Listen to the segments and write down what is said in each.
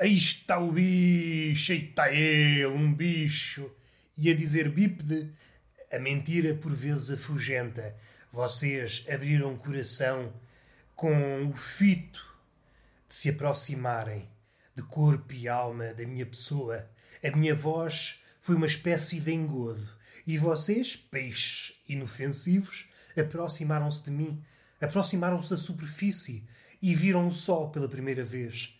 Aí está o bicho, aí está ele, um bicho. E a dizer bípede, a mentira por vezes afugenta. Vocês abriram o coração com o fito de se aproximarem de corpo e alma da minha pessoa. A minha voz foi uma espécie de engodo. E vocês, peixes inofensivos, aproximaram-se de mim, aproximaram-se da superfície e viram o sol pela primeira vez.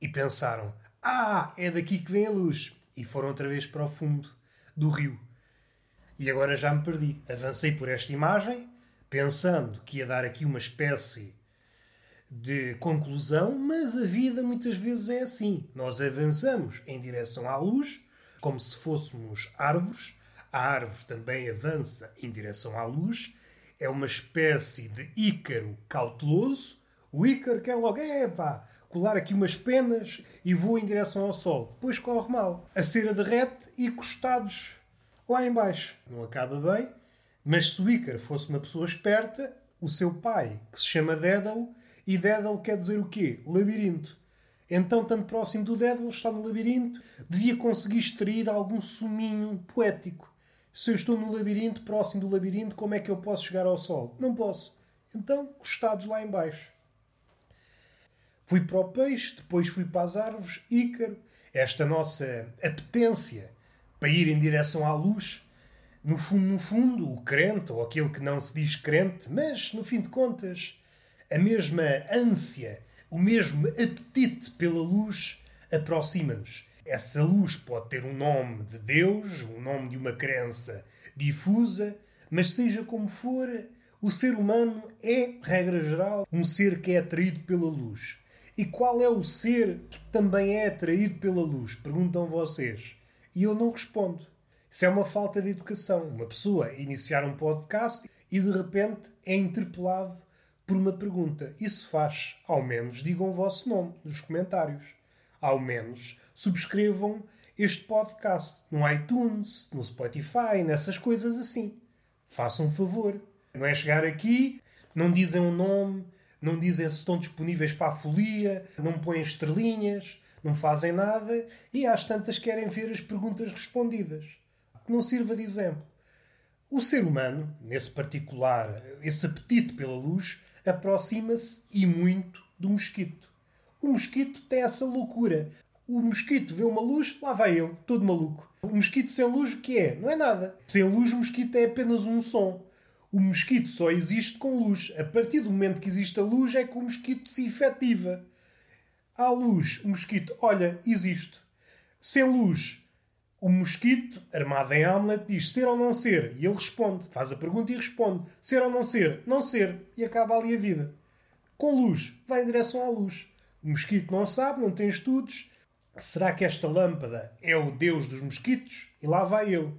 E pensaram: Ah, é daqui que vem a luz. E foram outra vez para o fundo do rio. E agora já me perdi. Avancei por esta imagem, pensando que ia dar aqui uma espécie de conclusão, mas a vida muitas vezes é assim. Nós avançamos em direção à luz, como se fôssemos árvores. A árvore também avança em direção à luz. É uma espécie de ícaro cauteloso. O ícaro quer logo, é pá, colar aqui umas penas e voa em direção ao sol. Depois corre mal. A cera derrete e costados lá embaixo. Não acaba bem, mas se o Ícaro fosse uma pessoa esperta, o seu pai, que se chama Dédalo, e Dédalo quer dizer o quê? Labirinto. Então, tanto próximo do Dédalo, está no labirinto, devia conseguir extrair algum suminho poético. Se eu estou no labirinto, próximo do labirinto, como é que eu posso chegar ao sol? Não posso. Então, costados lá embaixo. Fui para o peixe, depois fui para as árvores, Ícaro. Esta nossa apetência para ir em direção à luz, no fundo, no fundo, o crente, ou aquele que não se diz crente, mas, no fim de contas, a mesma ânsia, o mesmo apetite pela luz aproxima-nos. Essa luz pode ter um nome de Deus, um nome de uma crença difusa, mas seja como for, o ser humano é, regra geral, um ser que é atraído pela luz. E qual é o ser que também é atraído pela luz? Perguntam vocês. E eu não respondo. Isso é uma falta de educação. Uma pessoa iniciar um podcast e de repente é interpelado por uma pergunta. Isso faz, ao menos, digam o vosso nome nos comentários. Ao menos, subscrevam este podcast no iTunes, no Spotify, nessas coisas assim. Façam um favor. Não é chegar aqui, não dizem o um nome, não dizem se estão disponíveis para a folia, não põem estrelinhas, não fazem nada e às tantas querem ver as perguntas respondidas. Que não sirva de exemplo. O ser humano, nesse particular, esse apetite pela luz, aproxima-se e muito do mosquito. O mosquito tem essa loucura. O mosquito vê uma luz, lá vai ele, todo maluco. O mosquito sem luz, o que é? Não é nada. Sem luz, o mosquito é apenas um som. O mosquito só existe com luz. A partir do momento que existe a luz é que o mosquito se efetiva. Há luz, o mosquito, olha, existe. Sem luz, o mosquito, armado em Hamlet, diz ser ou não ser. E ele responde, faz a pergunta e responde: ser ou não ser? Não ser. E acaba ali a vida. Com luz, vai em direção à luz. O mosquito não sabe, não tem estudos. Será que esta lâmpada é o deus dos mosquitos? E lá vai ele.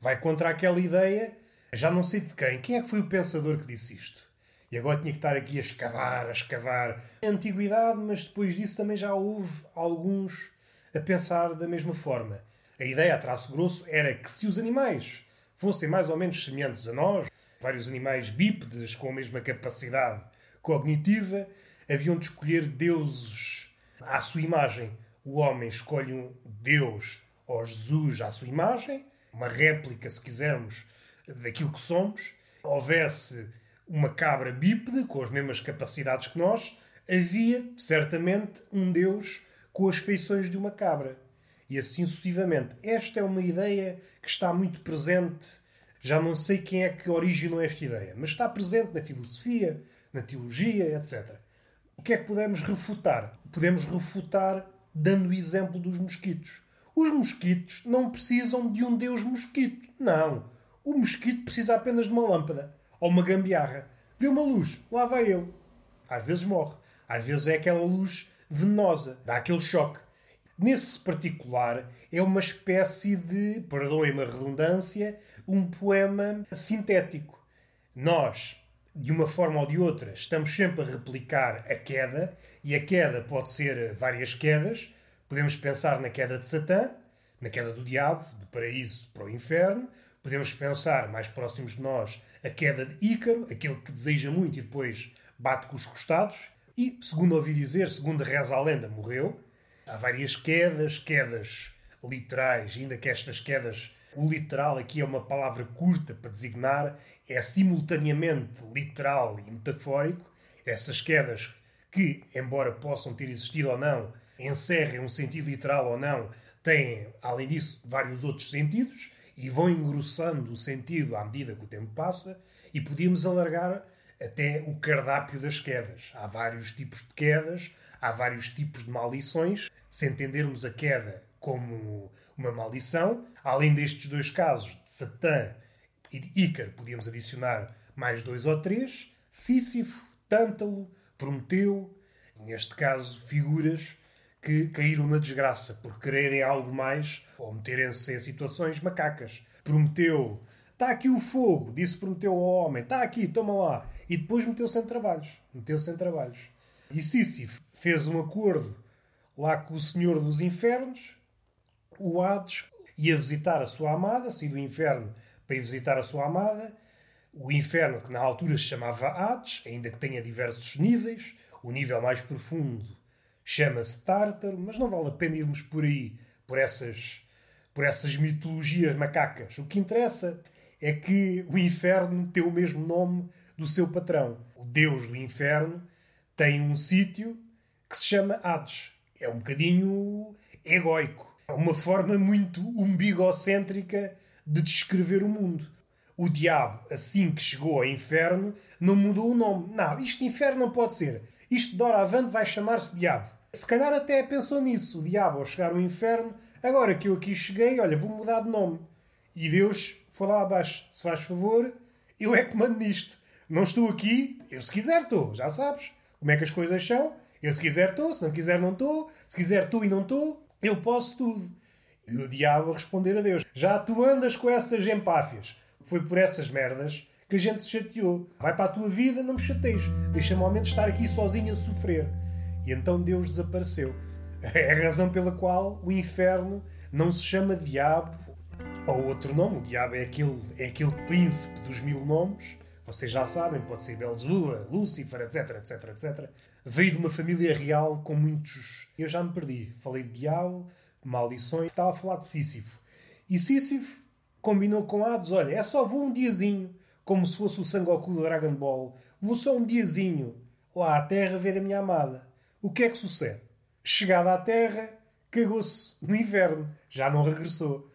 Vai contra aquela ideia, já não sei de quem. Quem é que foi o pensador que disse isto? E agora tinha que estar aqui a escavar, a escavar. A antiguidade, mas depois disso também já houve alguns a pensar da mesma forma. A ideia, a traço grosso, era que se os animais fossem mais ou menos semelhantes a nós, vários animais bípedes com a mesma capacidade cognitiva, haviam de escolher deuses à sua imagem. O homem escolhe um Deus ou Jesus à sua imagem, uma réplica, se quisermos, daquilo que somos. Houvesse uma cabra bípede com as mesmas capacidades que nós, havia certamente um Deus com as feições de uma cabra e assim sucessivamente. Esta é uma ideia que está muito presente. Já não sei quem é que originou esta ideia, mas está presente na filosofia, na teologia, etc. O que é que podemos refutar? Podemos refutar dando o exemplo dos mosquitos. Os mosquitos não precisam de um deus mosquito. Não. O mosquito precisa apenas de uma lâmpada ou uma gambiarra. Vê uma luz, lá vai ele. Às vezes morre. Às vezes é aquela luz venenosa, dá aquele choque. Nesse particular, é uma espécie de, perdoem-me a redundância, um poema sintético. Nós, de uma forma ou de outra, estamos sempre a replicar a queda, e a queda pode ser várias quedas. Podemos pensar na queda de Satã, na queda do diabo, do paraíso para o inferno. Podemos pensar, mais próximos de nós, a queda de Ícaro, aquele que deseja muito e depois bate com os costados. E, segundo ouvi dizer, segundo reza a lenda, morreu. Há várias quedas, quedas literais, ainda que estas quedas, o literal aqui é uma palavra curta para designar, é simultaneamente literal e metafórico. Essas quedas que, embora possam ter existido ou não, encerrem um sentido literal ou não, têm, além disso, vários outros sentidos e vão engrossando o sentido à medida que o tempo passa e podíamos alargar até o cardápio das quedas. Há vários tipos de quedas, há vários tipos de maldições. Se entendermos a queda como uma maldição, além destes dois casos de Satã e de Ícaro, podíamos adicionar mais dois ou três: Sísifo, Tântalo, Prometeu, neste caso, figuras que caíram na desgraça por quererem algo mais ou meterem-se em situações macacas. Prometeu, está aqui o fogo, disse Prometeu ao homem, está aqui, toma lá. E depois meteu-se em trabalhos. Meteu-se em trabalhos. E Sísifo fez um acordo lá com o Senhor dos Infernos, o Hades, ia visitar a sua amada, saiu do inferno para ir visitar a sua amada. O inferno, que na altura se chamava Hades, ainda que tenha diversos níveis, o nível mais profundo chama-se Tártaro, mas não vale a pena irmos por aí, por essas, por essas mitologias macacas. O que interessa é que o inferno tem o mesmo nome do seu patrão. O deus do inferno tem um sítio que se chama Hades. É um bocadinho egoico. É uma forma muito umbigocêntrica de descrever o mundo. O diabo, assim que chegou ao inferno, não mudou o nome. Não, isto inferno não pode ser. Isto de avante vai chamar-se diabo. Se calhar até pensou nisso, o diabo, ao chegar ao inferno, agora que eu aqui cheguei, olha, vou mudar de nome. E Deus foi lá abaixo. Se faz favor, eu é que mando nisto. Não estou aqui, eu se quiser estou, já sabes como é que as coisas são. Eu se quiser estou, se não quiser não estou, se quiser estou e não estou, eu posso tudo. E o diabo a responder a Deus: Já tu andas com essas empáfias. Foi por essas merdas que a gente se chateou. Vai para a tua vida, não me chateis. Deixa-me ao menos estar aqui sozinho a sofrer. E então Deus desapareceu. É a razão pela qual o inferno não se chama diabo ou outro nome. O diabo é aquele, é aquele príncipe dos mil nomes. Vocês já sabem, pode ser Belzebua, Lúcifer, etc, etc, etc. Veio de uma família real com muitos. Eu já me perdi. Falei de diabo, maldições. Estava a falar de Sísifo. E Sísifo combinou com Hades: olha, é só vou um diazinho, como se fosse o Sangoku do Dragon Ball. Vou só um diazinho lá à Terra ver a minha amada. O que é que sucede? Chegada à Terra, cagou-se no inverno. Já não regressou.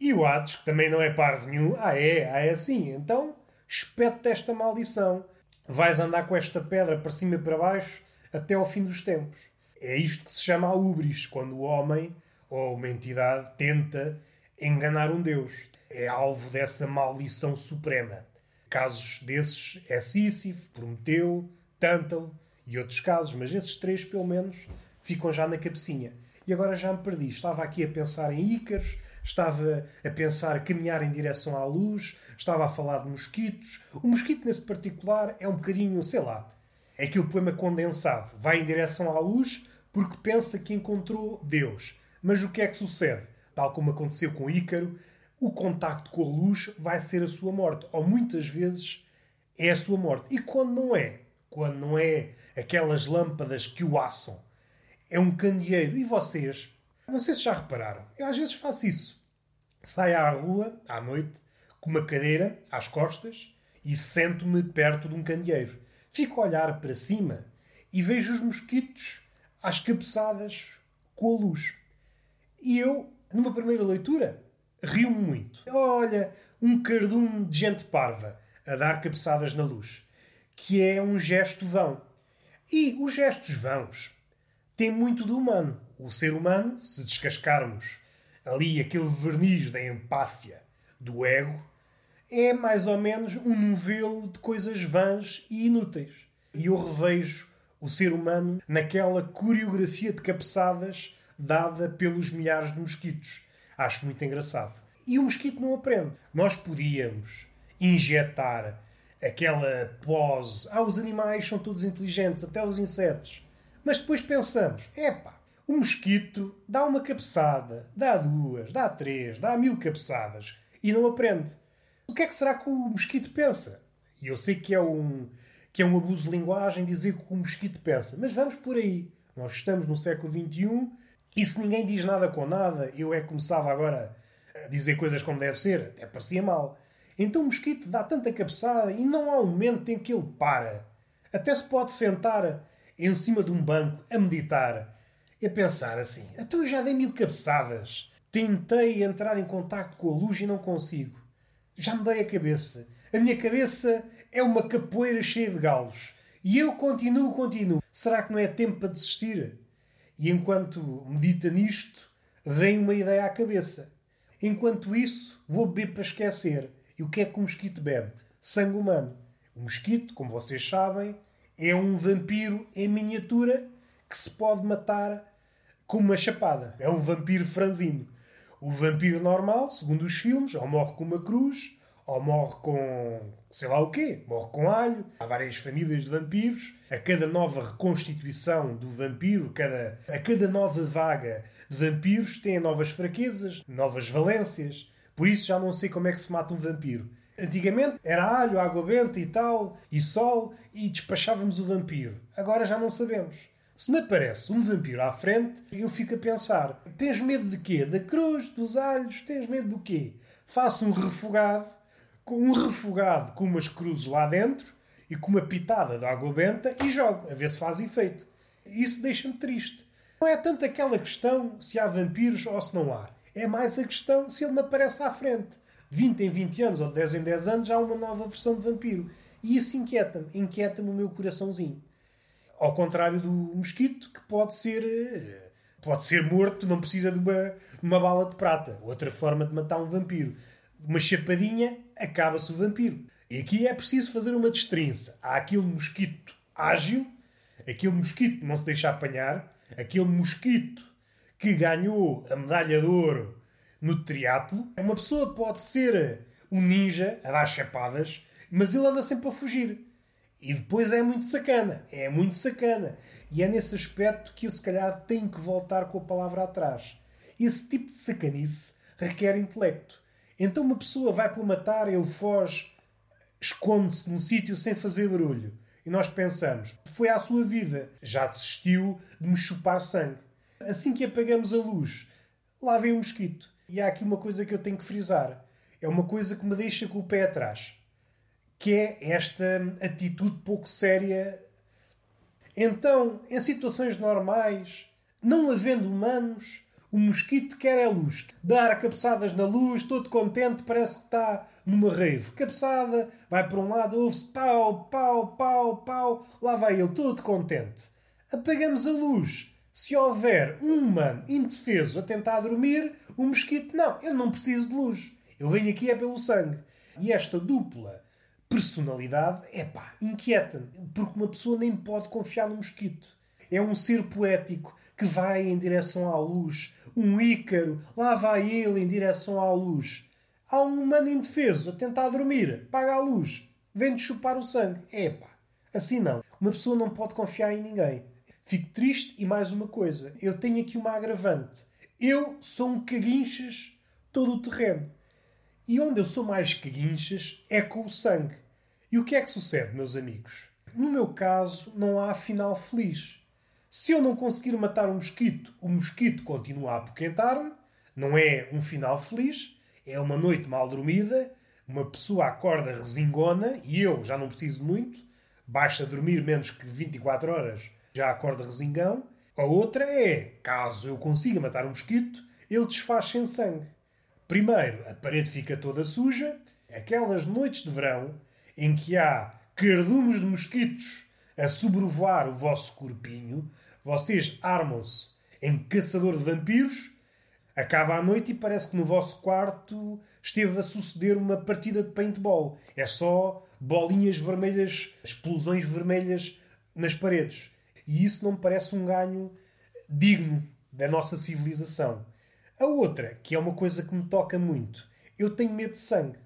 E o Hades, que também não é parvo nenhum, ah é, ah é assim. Então, espete esta maldição. Vais andar com esta pedra para cima e para baixo até ao fim dos tempos. É isto que se chama a ubris, quando o homem ou uma entidade tenta enganar um Deus. É alvo dessa maldição suprema. Casos desses é Sísifo, Prometeu, Tântalo e outros casos, mas esses três, pelo menos, ficam já na cabecinha. E agora já me perdi. Estava aqui a pensar em Ícaros, estava a pensar caminhar em direção à luz, estava a falar de mosquitos. O mosquito, nesse particular, é um bocadinho, sei lá, é aquele poema condensado. Vai em direção à luz porque pensa que encontrou Deus. Mas o que é que sucede? Tal como aconteceu com Ícaro, o contacto com a luz vai ser a sua morte. Ou muitas vezes é a sua morte. E quando não é? Quando não é aquelas lâmpadas que o assam. É um candeeiro. E vocês? Vocês já repararam? Eu às vezes faço isso. Saio à rua, à noite, com uma cadeira às costas e sento-me perto de um candeeiro. Fico a olhar para cima e vejo os mosquitos às cabeçadas com a luz. E eu, numa primeira leitura, rio-me muito. Olha, um cardume de gente parva a dar cabeçadas na luz, que é um gesto vão. E os gestos vãos têm muito do humano. O ser humano, se descascarmos ali aquele verniz da empáfia, do ego, é mais ou menos um novelo de coisas vãs e inúteis. E eu revejo o ser humano naquela coreografia de cabeçadas dada pelos milhares de mosquitos. Acho muito engraçado. E o mosquito não aprende. Nós podíamos injetar aquela pose. Ah, os animais são todos inteligentes, até os insetos. Mas depois pensamos: epá, o mosquito dá uma cabeçada, dá duas, dá três, dá mil cabeçadas e não aprende. O que é que será que o mosquito pensa? E eu sei que é um, que é um abuso de linguagem dizer que o mosquito pensa, mas vamos por aí. Nós estamos no século XXI E se ninguém diz nada com nada, eu é que começava agora a dizer coisas como deve ser, até parecia mal. Então o mosquito dá tanta cabeçada e não há um momento em que ele para. Até se pode sentar em cima de um banco a meditar e a pensar assim: então eu já dei mil cabeçadas. Tentei entrar em contato com a luz e não consigo. Já me dei a cabeça. A minha cabeça é uma capoeira cheia de galos. E eu continuo, continuo. Será que não é tempo para desistir? E enquanto medita nisto, vem uma ideia à cabeça. Enquanto isso, vou beber para esquecer. E o que é que o mosquito bebe? Sangue humano. O mosquito, como vocês sabem, é um vampiro em miniatura que se pode matar com uma chapada. É um vampiro franzino. O vampiro normal, segundo os filmes, ou morre com uma cruz, ou morre com sei lá o quê, morre com alho. Há várias famílias de vampiros. A cada nova reconstituição do vampiro, cada, a cada nova vaga de vampiros, tem novas fraquezas, novas valências. Por isso já não sei como é que se mata um vampiro. Antigamente era alho, água benta e tal, e sol, e despachávamos o vampiro. Agora já não sabemos. Se me aparece um vampiro à frente, eu fico a pensar: tens medo de quê? Da cruz, dos alhos? Tens medo do quê? Faço um refogado com um refogado com umas cruzes lá dentro e com uma pitada de água benta e jogo, a ver se faz efeito. Isso deixa-me triste. Não é tanto aquela questão se há vampiros ou se não há. É mais a questão se ele me aparece à frente. De 20 em 20 anos ou de 10 em 10 anos há uma nova versão de vampiro. E isso inquieta-me. Inquieta-me o meu coraçãozinho. Ao contrário do mosquito, que pode ser, eh, pode ser morto, não precisa de uma, uma bala de prata. Outra forma de matar um vampiro uma chapadinha, acaba-se o vampiro. E aqui é preciso fazer uma destrinça. Há aquele mosquito ágil, aquele mosquito não se deixa apanhar, aquele mosquito que ganhou a medalha de ouro no triatlo. Uma pessoa pode ser um ninja a dar chapadas, mas ele anda sempre a fugir. E depois é muito sacana. É muito sacana. E é nesse aspecto que eu, se calhar, tenho que voltar com a palavra atrás. Esse tipo de sacanice requer intelecto. Então uma pessoa vai para matar, ele foge, esconde-se num sítio sem fazer barulho. E nós pensamos, foi à sua vida, já desistiu de me chupar sangue. Assim que apagamos a luz, lá vem o um mosquito. E há aqui uma coisa que eu tenho que frisar. É uma coisa que me deixa com o pé atrás. Que é esta atitude pouco séria. Então, em situações normais, não havendo humanos, o mosquito quer a luz. Dar cabeçadas na luz, todo contente, parece que está numa rave. Cabeçada, vai para um lado, ouve-se pau, pau, pau, pau. Lá vai ele, todo contente. Apagamos a luz. Se houver um humano indefeso a tentar dormir, o mosquito, não, eu não preciso de luz. Eu venho aqui é pelo sangue. E esta dupla personalidade, é pá, inquieta-me. Porque uma pessoa nem pode confiar no mosquito. É um ser poético que vai em direção à luz, um Ícaro, lá vai ele em direção à luz. Há um humano indefeso a tentar dormir, paga a luz, vem-de chupar o sangue. Epá, assim não. Uma pessoa não pode confiar em ninguém. Fico triste e mais uma coisa. Eu tenho aqui uma agravante. Eu sou um caguinchas todo o terreno. E onde eu sou mais caguinchas é com o sangue. E o que é que sucede, meus amigos? No meu caso, não há final feliz. Se eu não conseguir matar um mosquito, o mosquito continua a apoquentar-me. Não é um final feliz. É uma noite mal dormida. Uma pessoa acorda resingona e eu já não preciso muito. Basta dormir menos que 24 horas, já acorda resingão. A outra é, caso eu consiga matar um mosquito, ele desfaz sem sangue. Primeiro, a parede fica toda suja. Aquelas noites de verão em que há cardumes de mosquitos a sobrevoar o vosso corpinho, vocês armam-se em caçador de vampiros, acaba a noite e parece que no vosso quarto esteve a suceder uma partida de paintball. É só bolinhas vermelhas, explosões vermelhas nas paredes. E isso não me parece um ganho digno da nossa civilização. A outra, que é uma coisa que me toca muito, eu tenho medo de sangue.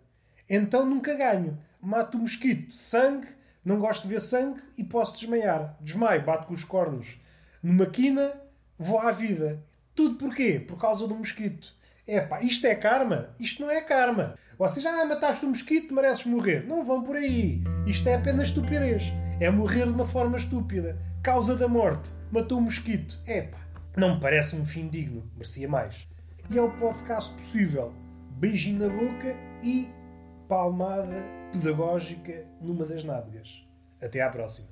Então nunca ganho. Mato o mosquito, sangue, não gosto de ver sangue e posso desmaiar. Desmaio, bato com os cornos numa quina, vou à vida. Tudo porquê? Por causa do mosquito. É pá, isto é karma? Isto não é karma. Vocês ah, mataste um mosquito, mereces morrer. Não vão por aí. Isto é apenas estupidez. É morrer de uma forma estúpida. Causa da morte. Matou um mosquito. É pá, Não me parece um fim digno, merecia mais. E é o podcast possível. Beijinho na boca e palmada pedagógica numa das nádegas. Até à próxima.